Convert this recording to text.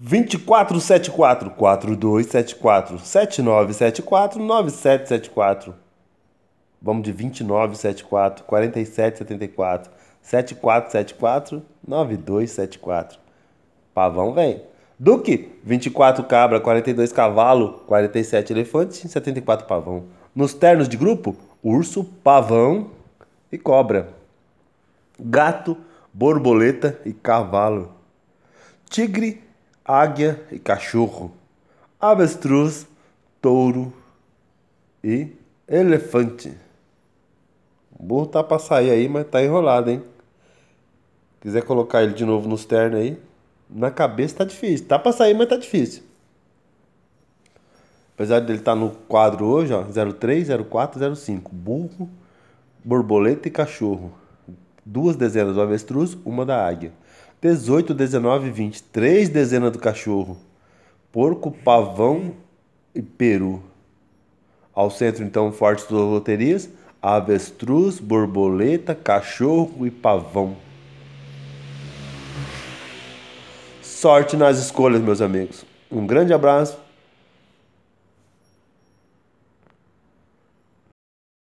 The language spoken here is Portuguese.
2474 4274 7974 9774. Vamos de 2974 4774 7474 9274. Pavão vem. Duque, 24 cabra, 42 cavalo, 47 elefantes e 74 pavão. Nos ternos de grupo, urso, pavão e cobra. Gato, borboleta e cavalo. Tigre, águia e cachorro, avestruz, touro e elefante. O burro tá pra sair aí, mas tá enrolado, hein? Quiser colocar ele de novo nos ternos aí, na cabeça tá difícil. Tá pra sair, mas tá difícil. Apesar dele estar tá no quadro hoje, ó, 03, 04, 05. Burro, borboleta e cachorro. Duas dezenas do avestruz, uma da águia. 18, 19 20. Três dezenas do cachorro. Porco, pavão e peru. Ao centro, então, fortes das loterias. Avestruz, borboleta, cachorro e pavão. Sorte nas escolhas, meus amigos. Um grande abraço